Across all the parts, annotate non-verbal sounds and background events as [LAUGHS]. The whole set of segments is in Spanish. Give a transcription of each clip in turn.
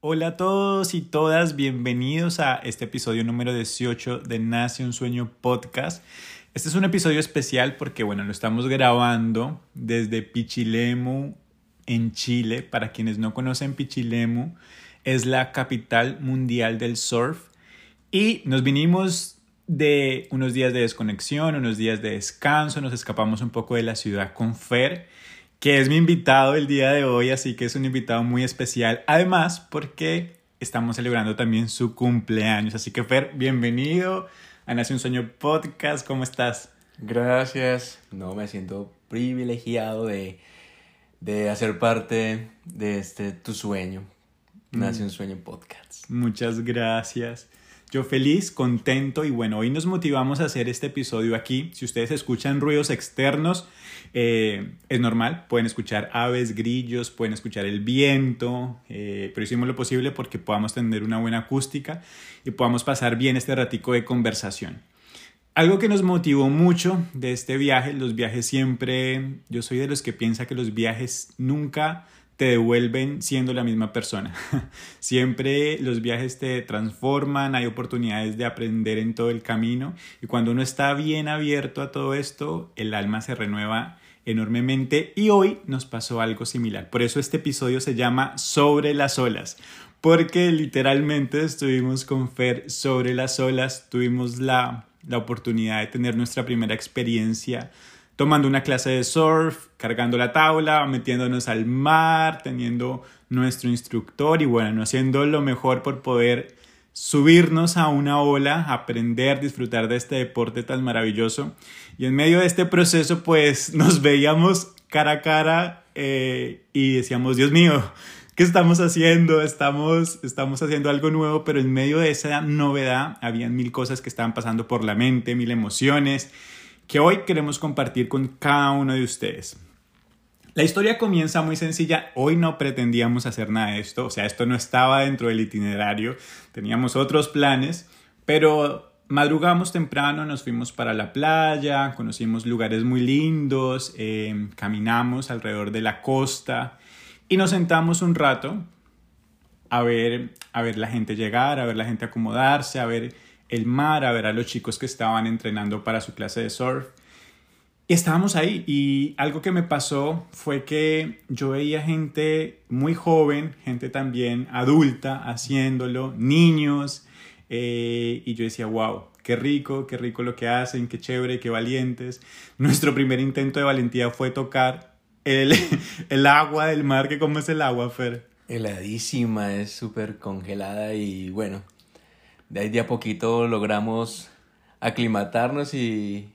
Hola a todos y todas, bienvenidos a este episodio número 18 de Nace un Sueño Podcast. Este es un episodio especial porque, bueno, lo estamos grabando desde Pichilemu, en Chile. Para quienes no conocen Pichilemu, es la capital mundial del surf. Y nos vinimos de unos días de desconexión, unos días de descanso, nos escapamos un poco de la ciudad con Fer que es mi invitado el día de hoy, así que es un invitado muy especial. Además, porque estamos celebrando también su cumpleaños. Así que Fer, bienvenido a Nace un Sueño Podcast. ¿Cómo estás? Gracias. No, me siento privilegiado de, de hacer parte de este tu sueño. Nace un Sueño Podcast. Muchas gracias. Yo feliz, contento y bueno, hoy nos motivamos a hacer este episodio aquí. Si ustedes escuchan ruidos externos, eh, es normal, pueden escuchar aves, grillos, pueden escuchar el viento, eh, pero hicimos lo posible porque podamos tener una buena acústica y podamos pasar bien este ratico de conversación. Algo que nos motivó mucho de este viaje, los viajes siempre, yo soy de los que piensa que los viajes nunca te devuelven siendo la misma persona. [LAUGHS] Siempre los viajes te transforman, hay oportunidades de aprender en todo el camino y cuando uno está bien abierto a todo esto, el alma se renueva enormemente y hoy nos pasó algo similar. Por eso este episodio se llama Sobre las olas, porque literalmente estuvimos con Fer sobre las olas, tuvimos la, la oportunidad de tener nuestra primera experiencia tomando una clase de surf, cargando la tabla, metiéndonos al mar, teniendo nuestro instructor y bueno, haciendo lo mejor por poder subirnos a una ola, aprender, disfrutar de este deporte tan maravilloso. Y en medio de este proceso, pues [LAUGHS] nos veíamos cara a cara eh, y decíamos, Dios mío, ¿qué estamos haciendo? Estamos, estamos haciendo algo nuevo, pero en medio de esa novedad habían mil cosas que estaban pasando por la mente, mil emociones que hoy queremos compartir con cada uno de ustedes. La historia comienza muy sencilla. Hoy no pretendíamos hacer nada de esto, o sea, esto no estaba dentro del itinerario, teníamos otros planes, pero madrugamos temprano, nos fuimos para la playa, conocimos lugares muy lindos, eh, caminamos alrededor de la costa y nos sentamos un rato a ver, a ver la gente llegar, a ver la gente acomodarse, a ver el mar, a ver a los chicos que estaban entrenando para su clase de surf. Y estábamos ahí y algo que me pasó fue que yo veía gente muy joven, gente también adulta haciéndolo, niños, eh, y yo decía, wow, qué rico, qué rico lo que hacen, qué chévere, qué valientes. Nuestro primer intento de valentía fue tocar el, [LAUGHS] el agua del mar, que cómo es el agua, Fer. Heladísima, es súper congelada y bueno, de ahí de a poquito logramos aclimatarnos y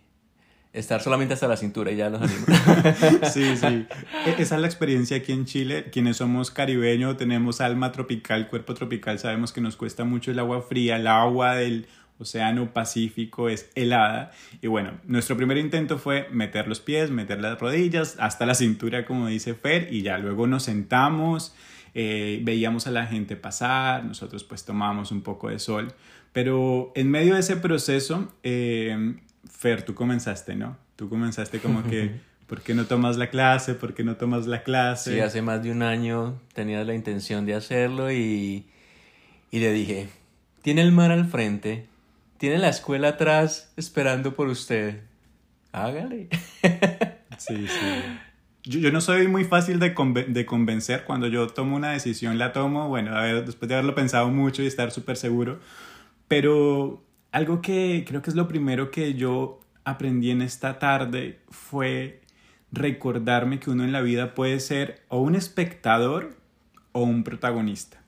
estar solamente hasta la cintura y ya los animamos. [LAUGHS] sí, sí. [LAUGHS] E-, esa es la experiencia aquí en Chile. Quienes somos caribeños, tenemos alma tropical, cuerpo tropical, sabemos que nos cuesta mucho el agua fría, el agua del Océano Pacífico es helada. Y bueno, nuestro primer intento fue meter los pies, meter las rodillas hasta la cintura, como dice Fer, y ya luego nos sentamos eh, veíamos a la gente pasar, nosotros pues tomábamos un poco de sol, pero en medio de ese proceso, eh, Fer, tú comenzaste, ¿no? Tú comenzaste como que, [LAUGHS] ¿por qué no tomas la clase? ¿Por qué no tomas la clase? Sí, hace más de un año tenía la intención de hacerlo y, y le dije, tiene el mar al frente, tiene la escuela atrás esperando por usted, hágale. [LAUGHS] Sí, sí yo, no soy muy fácil de, de, convencer. Cuando yo tomo una decisión, la tomo, bueno, después de haberlo pensado mucho y estar súper seguro. Pero algo que creo que es lo primero que yo aprendí en esta tarde fue recordarme que uno en la vida puede ser o un espectador o un protagonista.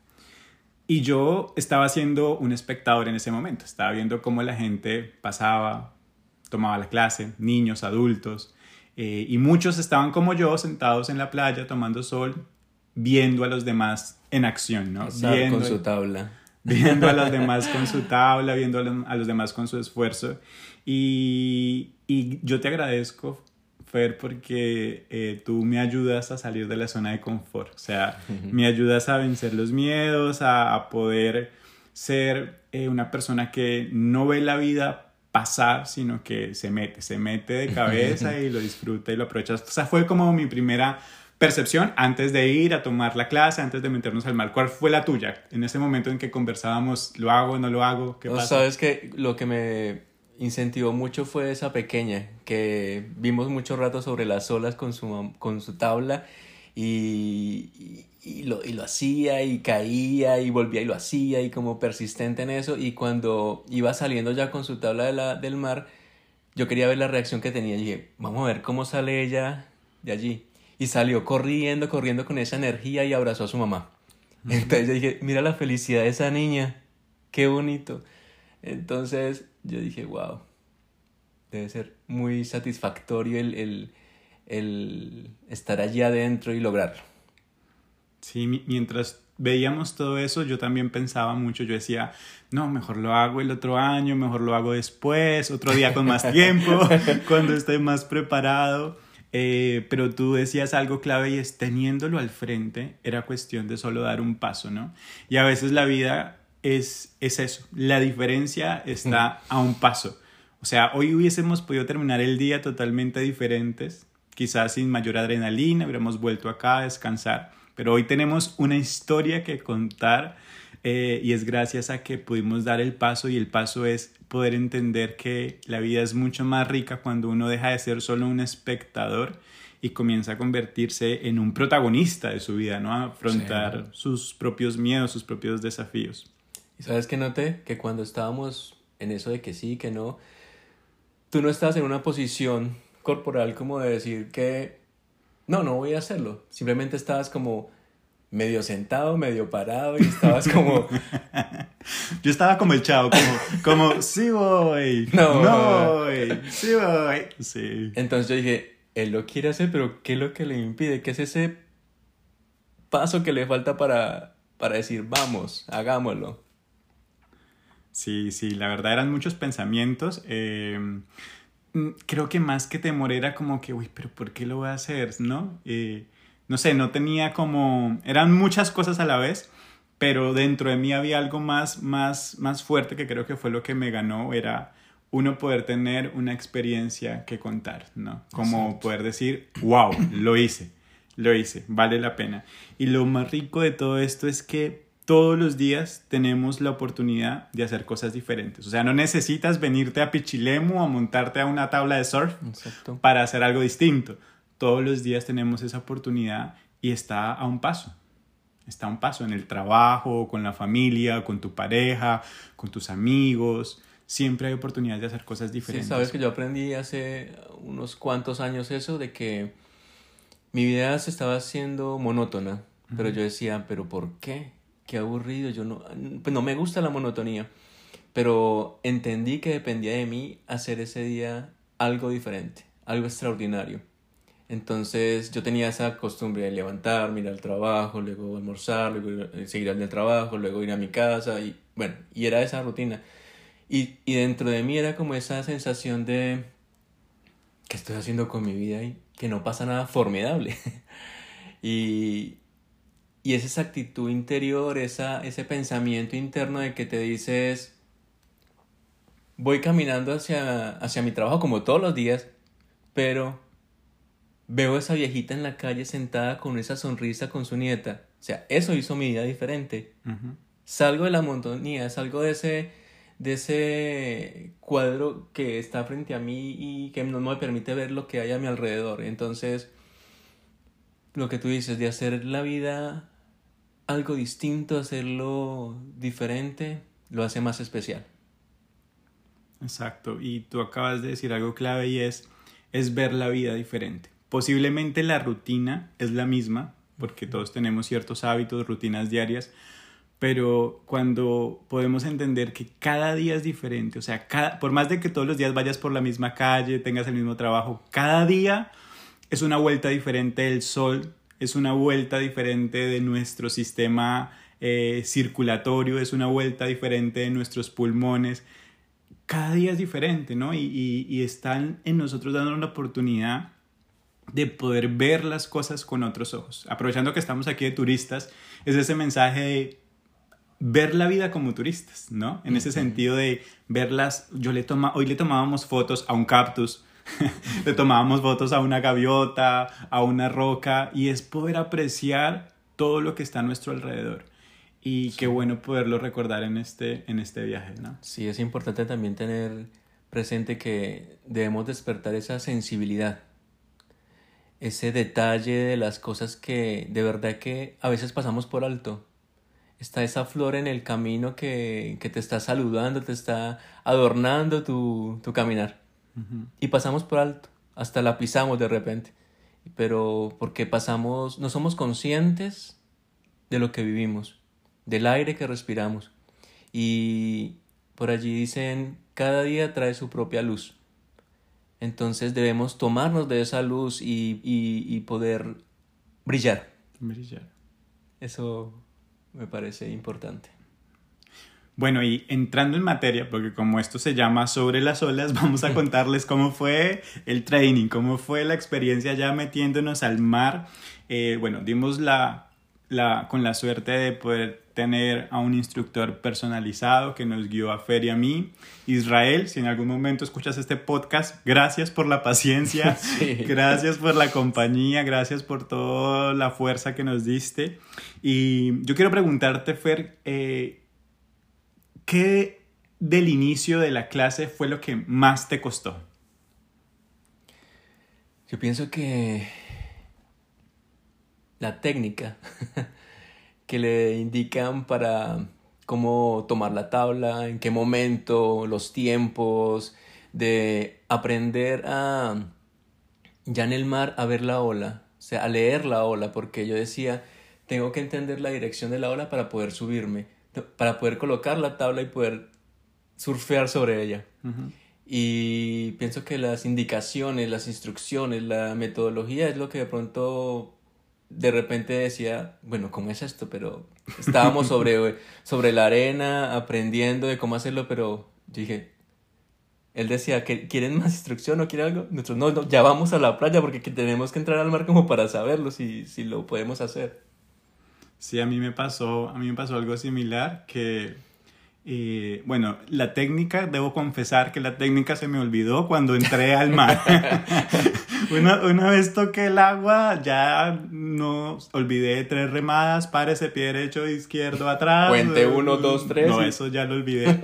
Y yo estaba siendo un espectador en ese momento. Estaba viendo cómo la gente pasaba, tomaba la clase, niños, adultos eh, y muchos estaban como yo, sentados en la playa, tomando sol, viendo a los demás en acción, ¿no? Viendo, con su tabla. [LAUGHS] Viendo a los demás con su tabla, viendo a los demás con su esfuerzo. Y, y yo te agradezco, Fer, porque eh, tú me ayudas a salir de la zona de confort. O sea, me ayudas a vencer los miedos, a, a poder ser eh, una persona que no ve la vida pasar, sino que se mete, se mete de cabeza y lo disfruta y lo aprovecha. O sea, fue como mi primera percepción antes de ir a tomar la clase, antes de meternos al mar. ¿Cuál fue la tuya? En ese momento en que conversábamos, ¿lo hago, no lo hago? ¿Qué pasa? Sabes que lo que me incentivó mucho fue esa pequeña, que vimos mucho rato sobre las olas con su, con su tabla y, y, lo, y lo hacía y caía y volvía y lo hacía y como persistente en eso y cuando iba saliendo ya con su tabla de la, del mar, yo quería ver la reacción que tenía y dije, vamos a ver cómo sale ella de allí y salió corriendo, corriendo con esa energía y abrazó a su mamá. Entonces yo dije, mira la felicidad de esa niña, qué bonito. Entonces yo dije, wow, debe ser muy satisfactorio el, el, el estar allí adentro y lograrlo. Sí, mientras veíamos todo eso, yo también pensaba mucho, yo decía, no, mejor lo hago el otro año, mejor lo hago después, otro día con más tiempo, [LAUGHS] cuando esté más preparado. Eh, pero tú decías algo clave y es teniéndolo al frente, era cuestión de solo dar un paso, ¿no? Y a veces la vida es, es eso, la diferencia está a un paso. O sea, hoy hubiésemos podido terminar el día totalmente diferentes, quizás sin mayor adrenalina, hubiéramos vuelto acá a descansar, pero hoy tenemos una historia que contar eh, y es gracias a que pudimos dar el paso y el paso es poder entender que la vida es mucho más rica cuando uno deja de ser solo un espectador y comienza a convertirse en un protagonista de su vida, ¿no? A afrontar sus propios miedos, sus propios desafíos. ¿Y sabes qué noté? Que cuando estábamos en eso de que sí, que no, tú no estabas en una posición corporal como de decir que no, no voy a hacerlo. Simplemente estabas como medio sentado, medio parado y estabas como... [LAUGHS] Yo estaba como el chavo, como, como sí voy, [LAUGHS] no, no voy, sí voy. Sí. Entonces yo dije, él lo quiere hacer, pero ¿qué es lo que le impide? ¿Qué es ese paso que le falta para, para decir, vamos, hagámoslo? Sí, sí, la verdad eran muchos pensamientos. Eh, mm, creo que más que temor era como que, uy, pero ¿por qué lo voy a hacer? ¿No? Eh, no sé, no tenía como, eran muchas cosas a la vez, pero dentro de mí había algo más, más, más fuerte que creo que fue lo que me ganó, era uno poder tener una experiencia que contar, ¿no? Como poder decir, wow, lo hice, lo hice, vale la pena. Y lo más rico de todo esto es que todos los días tenemos la oportunidad de hacer cosas diferentes. O sea, no necesitas venirte a Pichilemu o montarte a una tabla de surf para hacer algo distinto todos los días tenemos esa oportunidad y está a un paso. Está a un paso en el trabajo, con la familia, con tu pareja, con tus amigos. Siempre hay oportunidades de hacer cosas diferentes. Sí, sabes que yo aprendí hace unos cuantos años eso de que mi vida se estaba haciendo monótona, pero yo decía, pero ¿por qué? Qué aburrido, yo no, pues no me gusta la monotonía, pero entendí que dependía de mí hacer ese día algo diferente, algo extraordinario. Entonces yo tenía esa costumbre de levantarme, ir al trabajo, luego almorzar, luego seguir al trabajo, luego ir a mi casa y bueno, y era esa rutina. Y, y dentro de mí era como esa sensación de ¿qué estoy haciendo con mi vida y que no pasa nada formidable? [LAUGHS] y, y es esa actitud interior, esa, ese pensamiento interno de que te dices, voy caminando hacia, hacia mi trabajo como todos los días, pero Veo a esa viejita en la calle sentada con esa sonrisa con su nieta. O sea, eso hizo mi vida diferente. Salgo de la montonía, salgo de ese, de ese cuadro que está frente a mí y que no me permite ver lo que hay a mi alrededor. Entonces, lo que tú dices, de hacer la vida algo distinto, hacerlo diferente, lo hace más especial. Exacto. Y tú acabas de decir algo clave y es, es ver la vida diferente. Posiblemente la rutina es la misma, porque todos tenemos ciertos hábitos, rutinas diarias, pero cuando podemos entender que cada día es diferente, o sea, cada, por más de que todos los días vayas por la misma calle, tengas el mismo trabajo, cada día es una vuelta diferente del sol, es una vuelta diferente de nuestro sistema eh, circulatorio, es una vuelta diferente de nuestros pulmones. Cada día es diferente, ¿no? Y, y están en nosotros dando una oportunidad de poder ver las cosas con otros ojos. Aprovechando que estamos aquí de turistas, es ese mensaje de ver la vida como turistas, ¿no? En ese sentido de verlas, yo le toma, hoy le tomábamos fotos a un cactus, [LAUGHS] le tomábamos fotos a una gaviota, a una roca, y es poder apreciar todo lo que está a nuestro alrededor. Y qué bueno poderlo recordar en este, en este viaje, ¿no? Sí, es importante también tener presente que debemos despertar esa sensibilidad, ese detalle de las cosas que de verdad que a veces pasamos por alto está esa flor en el camino que, te está saludando, te está adornando tu, caminar. Y pasamos por alto, hasta la pisamos de repente. Pero porque pasamos, no somos conscientes de lo que vivimos, del aire que respiramos. Y por allí dicen, cada día trae su propia luz. Entonces debemos tomarnos de esa luz y, y poder brillar. Brillar. Eso me parece importante. Bueno, y entrando en materia, porque como esto se llama sobre las olas, [LAUGHS] vamos a contarles cómo fue el training, cómo fue la experiencia ya metiéndonos al mar. Eh, bueno, dimos la, la, con la suerte de poder tener a un instructor personalizado que nos guió a Fer y a mí. Israel, si en algún momento escuchas este podcast, gracias por la paciencia, [LAUGHS] gracias por la compañía, gracias por toda la fuerza que nos diste. Y yo quiero preguntarte, Fer, eh, ¿qué del inicio de la clase fue lo que más te costó? Yo pienso que la técnica [LAUGHS] que le indican para cómo tomar la tabla, en qué momento, los tiempos, de aprender a, ya en el mar, a ver la ola, o sea, a leer la ola, porque yo decía, tengo que entender la dirección de la ola para poder subirme, para poder colocar la tabla y poder surfear sobre ella. Y pienso que las indicaciones, las instrucciones, la metodología es lo que de pronto de repente decía, bueno, ¿cómo es esto? Pero [LAUGHS] estábamos sobre, sobre la arena aprendiendo de cómo hacerlo, pero dije, él decía, ¿quieren más instrucción o quieren algo? Nosotros, no, no, ya vamos a la playa porque tenemos que entrar al mar como para saberlo, si, si lo podemos hacer. Sí, a mí me pasó, a mí me pasó algo similar que eh, bueno, la técnica, debo confesar que la técnica se me olvidó cuando entré al mar. [LAUGHS] una, una, vez toqué el agua, ya no olvidé tres remadas, ese pie derecho, izquierdo, atrás. Cuente uno, dos, tres. No, eso ya lo olvidé.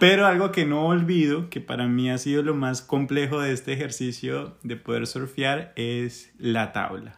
Pero algo que no olvido, que para mí ha sido lo más complejo de este ejercicio de poder surfear, es la tabla.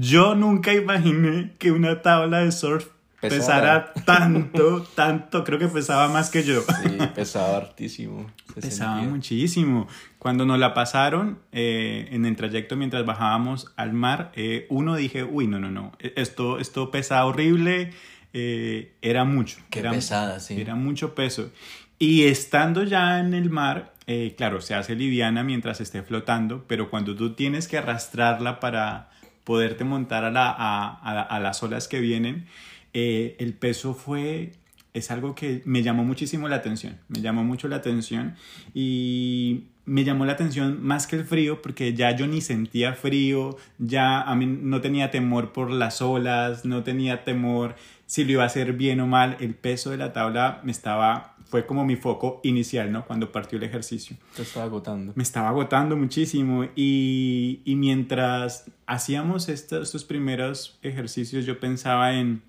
Yo nunca imaginé que una tabla de surf pesara tanto, tanto, creo que pesaba más que yo. Sí, pesaba hartísimo. pesaba muchísimo. Cuando nos la pasaron eh, en el trayecto mientras bajábamos al mar, eh, uno dije, uy, no, no, no, e, esto, esto pesa horrible, eh, era mucho. Qué era, pesada, sí. Era mucho peso. Y estando ya en el mar, claro, se hace liviana mientras esté flotando, pero cuando tú tienes que arrastrarla para poderte montar a, la, a, a las olas que vienen, eh, el peso fue, es algo que me llamó muchísimo la atención, me llamó mucho la atención y me llamó la atención más que el frío porque ya yo ni sentía frío, ya a mí no tenía temor por las olas, no tenía temor si lo iba a hacer bien o mal, el peso de la tabla me estaba fue como mi foco inicial, ¿no? Cuando partió el ejercicio. Te estaba agotando. Me estaba agotando muchísimo y, y mientras hacíamos estos, estos primeros ejercicios yo pensaba en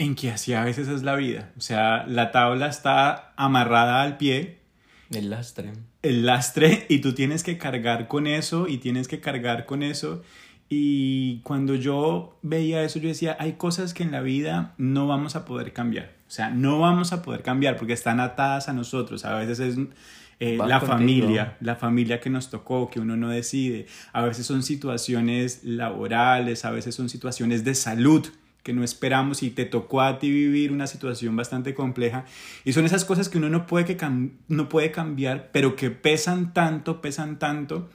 en que así a veces es la vida. O sea, la tabla está amarrada al pie. El lastre. El lastre y tú tienes que cargar con eso y tienes que cargar con eso. Y cuando yo veía eso, yo decía, hay cosas que en la vida no vamos a poder cambiar. O sea, no vamos a poder cambiar porque están atadas a nosotros. A veces es eh, la familia, la familia que nos tocó, que uno no decide. A veces son situaciones laborales, a veces son situaciones de salud que no esperamos y te tocó a ti vivir una situación bastante compleja. Y son esas cosas que uno no puede, que no puede cambiar, pero que pesan tanto, pesan tanto.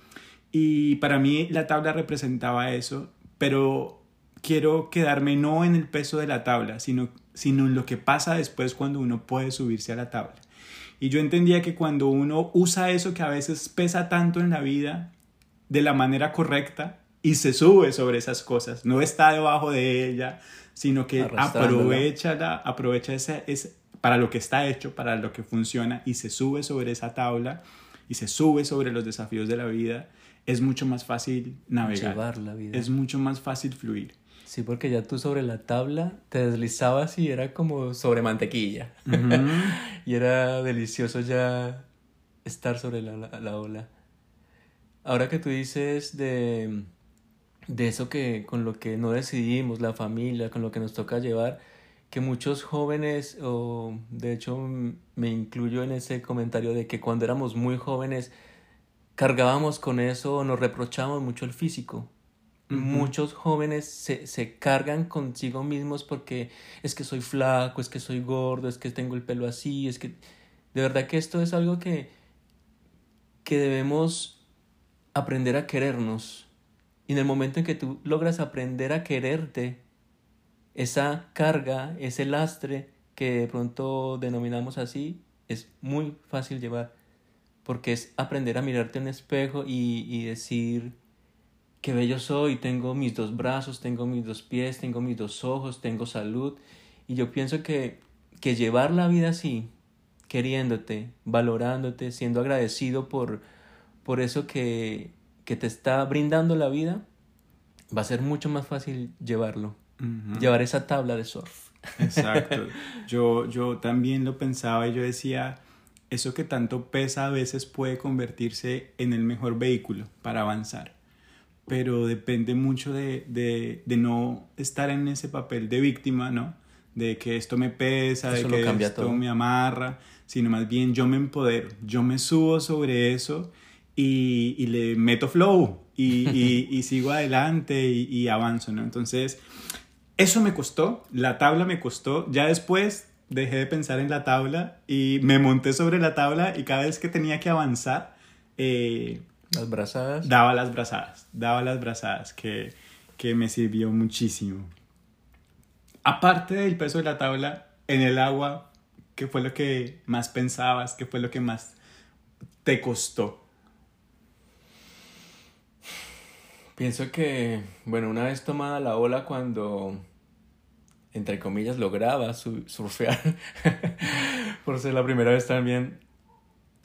Y para mí la tabla representaba eso, pero quiero quedarme no en el peso de la tabla, sino, sino en lo que pasa después cuando uno puede subirse a la tabla. Y yo entendía que cuando uno usa eso que a veces pesa tanto en la vida de la manera correcta, y se sube sobre esas cosas, no está debajo de ella, sino que aprovecha, la, aprovecha ese, ese- para lo que está hecho, para lo que funciona y se sube sobre esa tabla y se sube sobre los desafíos de la vida, es mucho más fácil navegar. Llevar la vida. Es mucho más fácil fluir. Sí, porque ya tú sobre la tabla te deslizabas y era como sobre mantequilla. [LAUGHS] y era delicioso ya estar sobre la, la- la ola. Ahora que tú dices de, de eso que con lo que no decidimos, la familia, con lo que nos toca llevar, que muchos jóvenes, o de hecho me incluyo en ese comentario de que cuando éramos muy jóvenes cargábamos con eso o nos reprochábamos mucho el físico. Muchos jóvenes se, se cargan consigo mismos porque es que soy flaco, es que soy gordo, es que tengo el pelo así, es que... De verdad que esto es algo que, que debemos aprender a querernos. Y en el momento en que tú logras aprender a quererte, esa carga, ese lastre que de pronto denominamos así, es muy fácil llevar. Porque es aprender a mirarte en un espejo y, y decir, qué bello soy, tengo mis dos brazos, tengo mis dos pies, tengo mis dos ojos, tengo salud. Y yo pienso que, que llevar la vida así, queriéndote, valorándote, siendo agradecido por, por eso que, que te está brindando la vida, va a ser mucho más fácil llevarlo. Llevar esa tabla de surf. Exacto. [LAUGHS] Yo, yo también lo pensaba y yo decía, eso que tanto pesa a veces puede convertirse en el mejor vehículo para avanzar. Pero depende mucho de, de, de no estar en ese papel de víctima, ¿no? De que esto me pesa, Eso de que esto todo. me amarra, sino más bien yo me empodero, yo me subo sobre eso y, y le meto flow y, y- y [LAUGHS] sigo adelante y, y avanzo, ¿no? Entonces, eso me costó, la tabla me costó. Ya después dejé de pensar en la tabla y me monté sobre la tabla y cada vez que tenía que avanzar, eh, Las brazadas. daba las brazadas, daba las brazadas, que, que me sirvió muchísimo. Aparte del peso de la tabla, en el agua, ¿qué fue lo que más pensabas? ¿Qué fue lo que más te costó? Pienso que, bueno, una vez tomada la ola cuando, entre comillas, lograba su- surfear, [LAUGHS] por ser la primera vez también,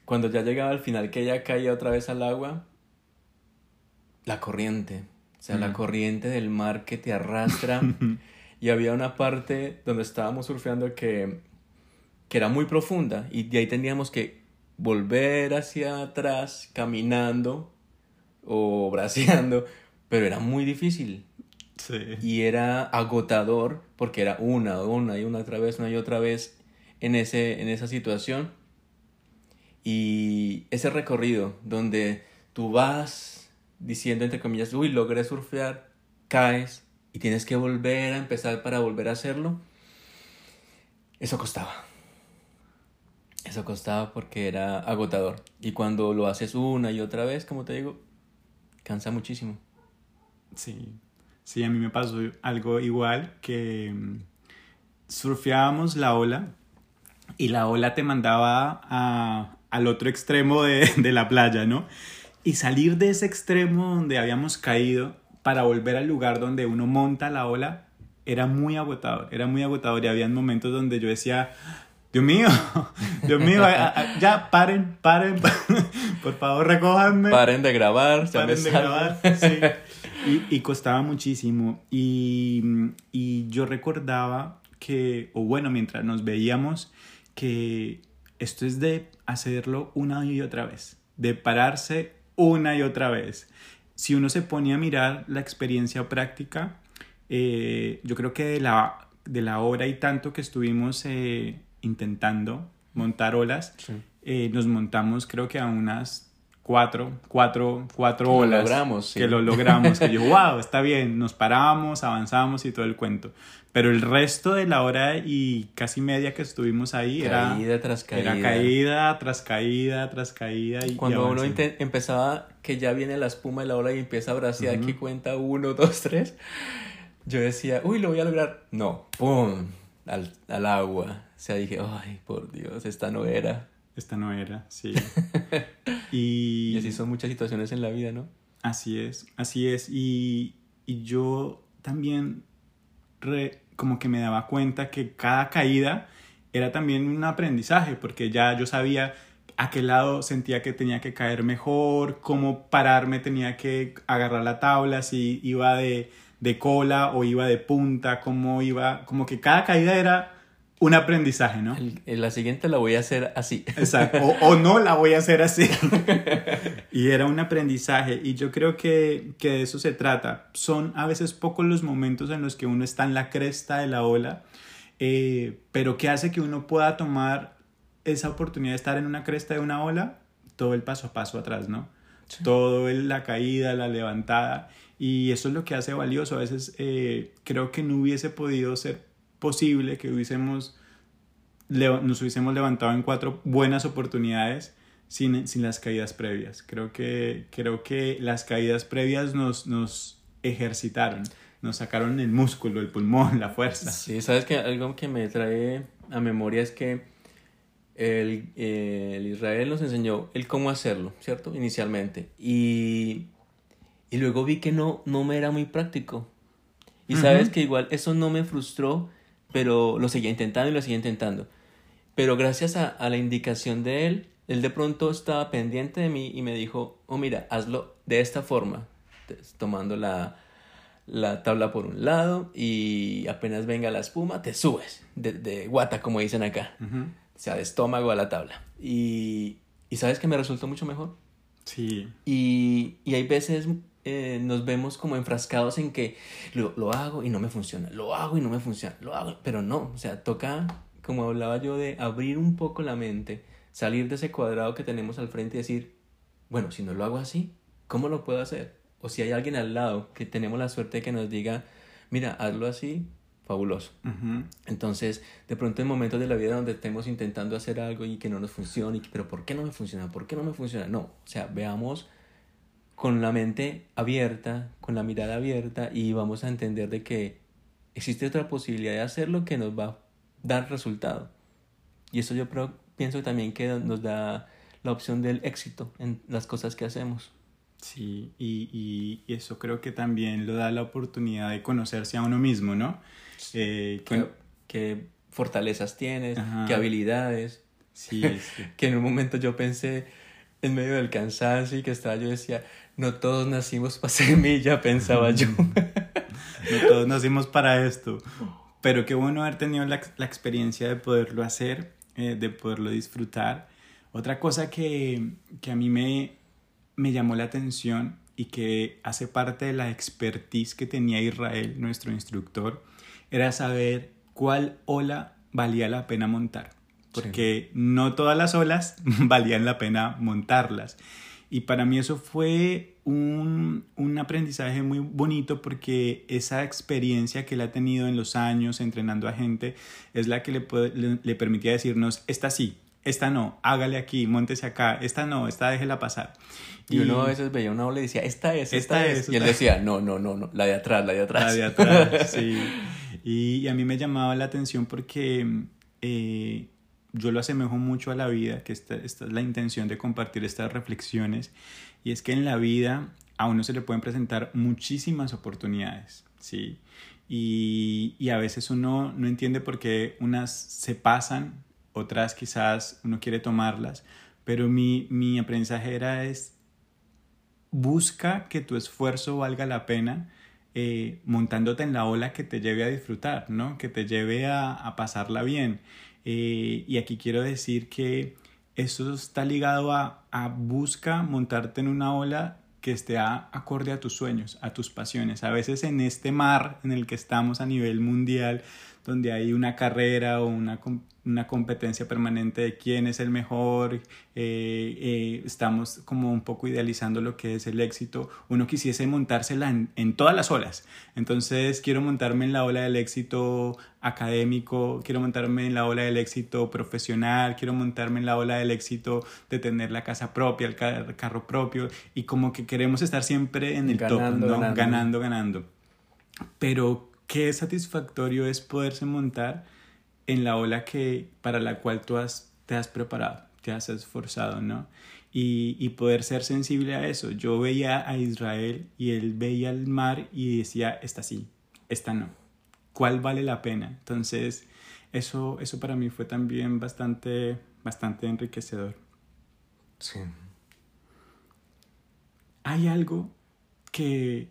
cuando ya llegaba al final que ella caía otra vez al agua, la corriente, o sea, la corriente del mar que te arrastra, [LAUGHS] y había una parte donde estábamos surfeando que, que era muy profunda, y de ahí teníamos que volver hacia atrás, caminando, o braceando, pero era muy difícil Sí. y era agotador porque era una, una y una otra vez, una y otra vez en, ese, en esa situación. Y ese recorrido donde tú vas diciendo entre comillas, uy, logré surfear, caes y tienes que volver a empezar para volver a hacerlo, eso costaba. Eso costaba porque era agotador. Y cuando lo haces una y otra vez, como te digo, cansa muchísimo. Sí, sí, a mí me pasó algo igual que mm, surfeábamos la ola y la ola te mandaba a- al otro extremo de, [LAUGHS] de la playa, ¿no? Y salir de ese extremo donde habíamos caído para volver al lugar donde uno monta la ola era muy agotador, era muy agotador y habían momentos donde yo decía, Dios mío, [LAUGHS] Dios mío, ya paren, paren, [LAUGHS] por favor recójanme. Paren de grabar, ya me Paren de grabar, sí. Y, y costaba muchísimo. Y, y yo recordaba que, o bueno, mientras nos veíamos, que esto es de hacerlo una y otra vez, de pararse una y otra vez. Si uno se pone a mirar la experiencia práctica, eh, yo creo que de la, de la hora y tanto que estuvimos eh, intentando montar olas, Sí. eh, nos montamos creo que a unas cuatro, cuatro, cuatro Lo olas. logramos, sí. Que lo logramos. Que yo, wow, está bien, nos paramos, avanzamos y todo el cuento. Pero el resto de la hora y casi media que estuvimos ahí era Caída tras caída. era caída tras caída tras caída. Y, y Cuando uno avanzando. inte- empezaba, que ya viene la espuma de la ola y empieza a bracear, que cuenta uno, [LAUGHS] dos, tres, yo decía, uy, lo voy a lograr. No, ¡pum! Al, al agua. O sea, dije, ay, por Dios, esta no era. Esta no era, sí. [LAUGHS] y, Y así son muchas situaciones en la vida, ¿no? Así es, así es. Y, y yo también como que me daba cuenta que cada caída era también un aprendizaje, porque ya yo sabía a qué lado sentía que tenía que caer mejor, cómo pararme tenía que agarrar la tabla, si iba de, de cola o iba de punta, cómo iba, como que cada caída era un aprendizaje, ¿no? El, la siguiente la voy a hacer así. Exacto, o, no la voy a hacer así. [LAUGHS] y era un aprendizaje y yo creo que, que, de eso se trata. Son a veces pocos los momentos en los que uno está en la cresta de la ola, eh, pero que hace que uno pueda tomar esa oportunidad de estar en una cresta de una ola, todo el paso a paso atrás, ¿no? Todo el, la caída, la levantada. Y eso es lo que hace valioso. A veces eh, creo que no hubiese podido ser posible que hubiésemos, nos hubiésemos levantado en cuatro buenas oportunidades sin, sin las caídas previas. Creo que, creo que las caídas previas nos, nos ejercitaron, nos sacaron el músculo, el pulmón, la fuerza. Sí, sabes que algo que me trae a memoria es que el, el Israel nos enseñó el cómo hacerlo, ¿cierto? Inicialmente. Y, y luego vi que no, no me era muy práctico. Y sabes que igual eso no me frustró pero lo seguía intentando y lo seguía intentando. Pero gracias a, la indicación de él, él de pronto estaba pendiente de mí y me dijo, oh mira, hazlo de esta forma, tomando la, la tabla por un lado y apenas venga la espuma, te subes de, de guata, como dicen acá. O sea, de estómago a la tabla. Y, y sabes que me resultó mucho mejor. Sí. Y, y hay veces eh, nos vemos como enfrascados en que lo, lo, hago y no me funciona, lo hago y no me funciona, lo hago, pero no, o sea, toca, como hablaba yo, de abrir un poco la mente, salir de ese cuadrado que tenemos al frente y decir, bueno, si no lo hago así, ¿cómo lo puedo hacer? O si hay alguien al lado que tenemos la suerte de que nos diga, mira, hazlo así, fabuloso. Entonces, de pronto en momentos de la vida donde estemos intentando hacer algo y que no nos funcione, pero ¿por qué no me funciona? ¿Por qué no me funciona? No, o sea, veamos con la mente abierta, con la mirada abierta y vamos a entender de que existe otra posibilidad de hacerlo que nos va a dar resultado. Y eso yo pienso también que nos da la opción del éxito en las cosas que hacemos. Sí, y, eso creo que también lo da la oportunidad de conocerse a uno mismo, ¿no? Eh, ¿Qué, fortalezas tienes? ¿Qué habilidades? Sí, [LAUGHS] sí. que en un momento yo pensé, en medio del cansancio y que estaba yo decía, no todos nacimos para ser milla, pensaba yo. no todos nacimos para esto. Pero qué bueno haber tenido la, la experiencia de poderlo hacer, eh, de poderlo disfrutar. Otra cosa que, que a mí me, me llamó la atención y que hace parte de la expertise que tenía Israel, nuestro instructor, era saber cuál ola valía la pena montar. Porque no todas las olas [LAUGHS] valían la pena montarlas. Y para mí eso fue un, un, aprendizaje muy bonito porque esa experiencia que él ha tenido en los años entrenando a gente es la que le, le, permitía decirnos, esta sí, esta no, hágale aquí, montese acá, esta no, esta déjela pasar. Y, uno a veces veía una ola y decía, esta es, esta, es. Y él decía, no, no, no, no, la de atrás, la de atrás. La de atrás, [LAUGHS] sí. Y, a mí me llamaba la atención porque eh, yo lo asemejo mucho a la vida, que esta, esta, es la intención de compartir estas reflexiones, y es que en la vida a uno se le pueden presentar muchísimas oportunidades, ¿sí? Y, y a veces uno no entiende por qué unas se pasan, otras quizás uno quiere tomarlas, pero mi, mi aprendizaje era es, busca que tu esfuerzo valga la pena, eh, montándote en la ola que te lleve a disfrutar, ¿no? Que te lleve a, a pasarla bien. Eh, y aquí quiero decir que eso está ligado a, a busca montarte en una ola que esté acorde a tus sueños, a tus pasiones. A veces en este mar en el que estamos a nivel mundial, donde hay una carrera o una, una competencia permanente de quién es el mejor, eh, eh, estamos como un poco idealizando lo que es el éxito, uno quisiese montársela en, en, todas las olas. Entonces quiero montarme en la ola del éxito académico, quiero montarme en la ola del éxito profesional, quiero montarme en la ola del éxito de tener la casa propia, el carro propio, y como que queremos estar siempre en el top, ganando. ganando, ganando. Pero qué satisfactorio es poderse montar en la ola que, para la cual tú has, te has preparado, te has esforzado, ¿no? Y, y, poder ser sensible a eso. Yo veía a Israel y él veía el mar y decía, esta sí, esta no. ¿cuál vale la pena? Entonces, eso, eso para mí fue también bastante, bastante enriquecedor. Sí. Hay algo que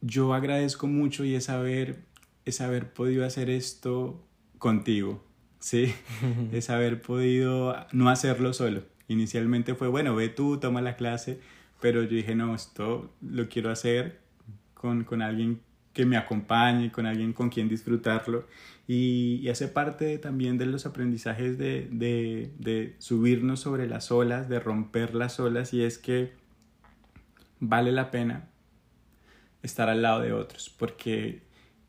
yo agradezco mucho y es haber, es haber podido hacer esto contigo, ¿sí? [LAUGHS] es haber podido no hacerlo solo. Inicialmente fue, bueno, ve tú, toma la clase, pero yo dije, no, esto lo quiero hacer con, con alguien que me acompañe, con alguien con quien disfrutarlo y, y hace parte también de los aprendizajes de, de, de subirnos sobre las olas, de romper las olas y es que vale la pena estar al lado de otros, porque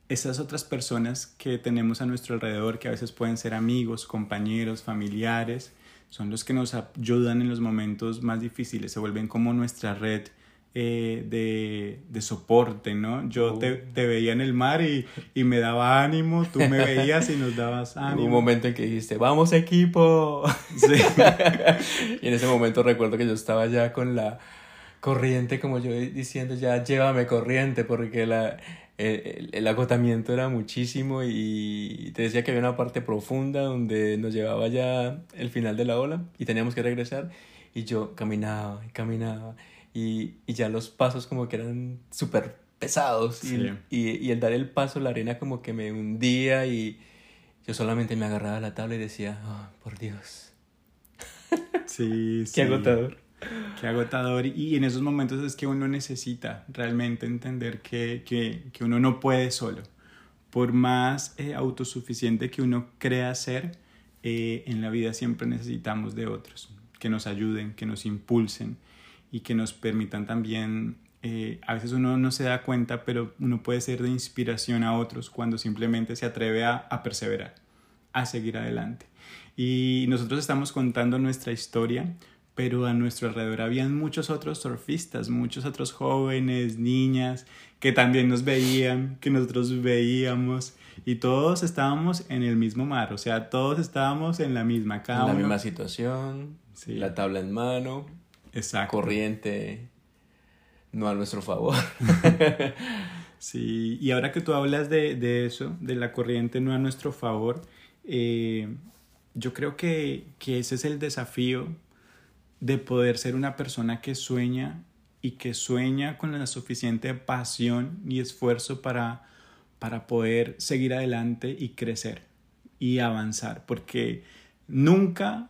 esas otras personas que tenemos a nuestro alrededor, que a veces pueden ser amigos, compañeros, familiares, son los que nos ayudan en los momentos más difíciles, se vuelven como nuestra red eh, de, de, soporte, ¿no? Yo te, Oh. te, veía en el mar y, y, me daba ánimo, tú me veías y nos dabas ánimo. [LAUGHS] Hubo un momento en que dijiste, vamos equipo. Sí. [LAUGHS] y en ese momento recuerdo que yo estaba ya con la corriente, como yo diciendo, ya llévame corriente, porque la, el, el, agotamiento era muchísimo y te decía que había una parte profunda donde nos llevaba ya el final de la ola y teníamos que regresar y yo caminaba y caminaba y, y ya los pasos como que eran súper pesados sí. y, y, y, el dar el paso, la arena como que me hundía y yo solamente me agarraba a la tabla y decía, oh, por Dios. Sí, [LAUGHS] sí. Qué agotador. Qué agotador. Y en esos momentos es que uno necesita realmente entender que, que, que uno no puede solo. Por más eh, autosuficiente que uno crea ser, eh, en la vida siempre necesitamos de otros que nos ayuden, que nos impulsen y que nos permitan también, eh, a veces uno no se da cuenta, pero uno puede ser de inspiración a otros cuando simplemente se atreve a, a perseverar, a seguir adelante. Y nosotros estamos contando nuestra historia, pero a nuestro alrededor habían muchos otros surfistas, muchos otros jóvenes, niñas, que también nos veían, que nosotros veíamos, y todos estábamos en el mismo mar, o sea, todos estábamos en la misma, cada en la misma situación, sí. la tabla en mano, Exacto. corriente no a nuestro favor. [LAUGHS] sí, y ahora que tú hablas de, de, eso, de la corriente no a nuestro favor, eh, yo creo que, que ese es el desafío de poder ser una persona que sueña y que sueña con la suficiente pasión y esfuerzo para, para poder seguir adelante y crecer y avanzar, porque nunca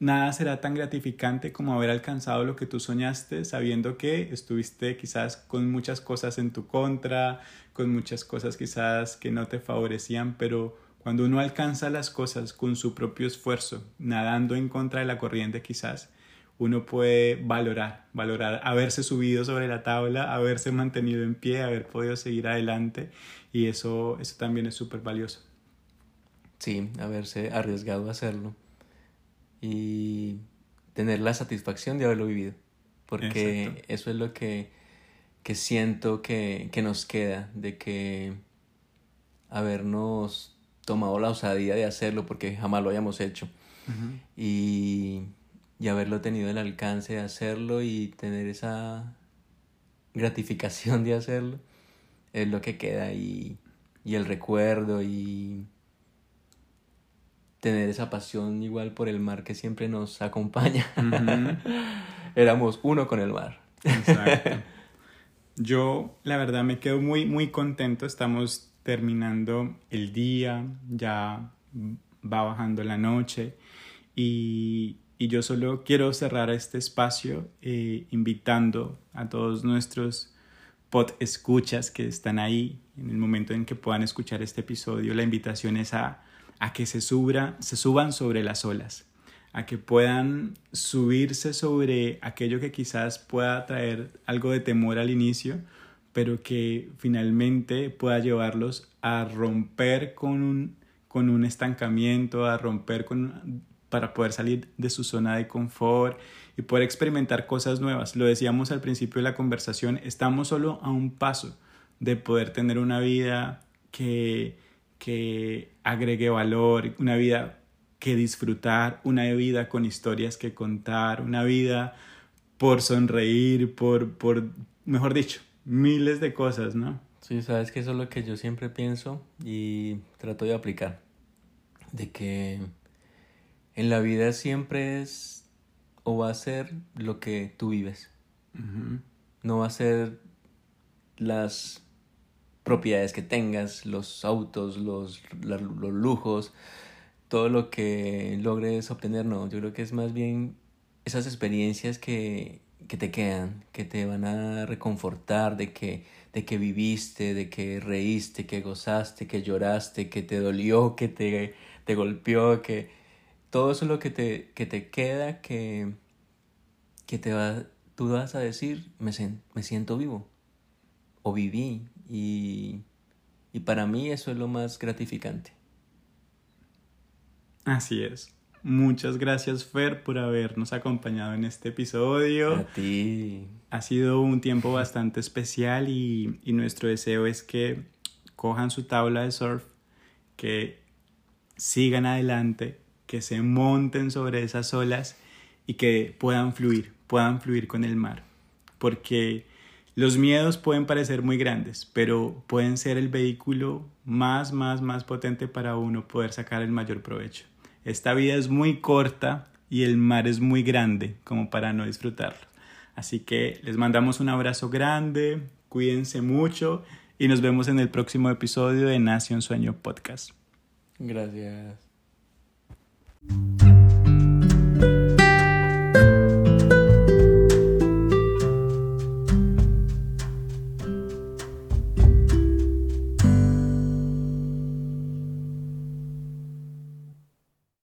nada será tan gratificante como haber alcanzado lo que tú soñaste sabiendo que estuviste quizás con muchas cosas en tu contra, con muchas cosas quizás que no te favorecían, pero cuando uno alcanza las cosas con su propio esfuerzo, nadando en contra de la corriente quizás, uno puede valorar, valorar haberse subido sobre la tabla, haberse mantenido en pie, haber podido seguir adelante y eso, eso también es súper valioso. Sí, haberse arriesgado a hacerlo y tener la satisfacción de haberlo vivido, porque Exacto. eso es lo que, que siento que, que nos queda, de que habernos tomado la osadía de hacerlo porque jamás lo hayamos hecho uh -huh. y y haberlo tenido el alcance de hacerlo y tener esa gratificación de hacerlo es lo que queda y, y el recuerdo y tener esa pasión igual por el mar que siempre nos acompaña. Uh [LAUGHS] -huh. Éramos uno con el mar. Exacto. [LAUGHS] Yo la verdad me quedo muy muy contento, estamos terminando el día, ya va bajando la noche y, y yo solo quiero cerrar este espacio eh, invitando a todos nuestros pod escuchas que están ahí en el momento en que puedan escuchar este episodio. La invitación es a, a que se, subra, se suban sobre las olas, a que puedan subirse sobre aquello que quizás pueda traer algo de temor al inicio, pero que finalmente pueda llevarlos a romper con un, con un estancamiento, a romper con para poder salir de su zona de confort y poder experimentar cosas nuevas. Lo decíamos al principio de la conversación, estamos solo a un paso de poder tener una vida que, que agregue valor, una vida que disfrutar, una vida con historias que contar, una vida por sonreír, por, por mejor dicho, miles de cosas, ¿no? Sí, sabes que eso es lo que yo siempre pienso y trato de aplicar. De que en la vida siempre es o va a ser lo que tú vives. No va a ser las propiedades que tengas, los autos, los, los lujos, todo lo que logres obtener, no, yo creo que es más bien esas experiencias que, que te quedan, que te van a reconfortar de que, de que viviste, de que reíste, que gozaste, que lloraste, que te dolió, que te, te golpeó, que todo eso es lo que te, que te queda, que, que te va, tú vas a decir, me, me siento vivo, o viví, y, y para mí eso es lo más gratificante. Así es. Muchas gracias Fer por habernos acompañado en este episodio. A ti. Ha sido un tiempo bastante especial y, y nuestro deseo es que cojan su tabla de surf, que sigan adelante, que se monten sobre esas olas y que puedan fluir, puedan fluir con el mar. Porque los miedos pueden parecer muy grandes, pero pueden ser el vehículo más, más, más potente para uno poder sacar el mayor provecho. Esta vida es muy corta y el mar es muy grande como para no disfrutarlo. Así que les mandamos un abrazo grande, cuídense mucho y nos vemos en el próximo episodio de Nación Sueño Podcast. Gracias. Thank you.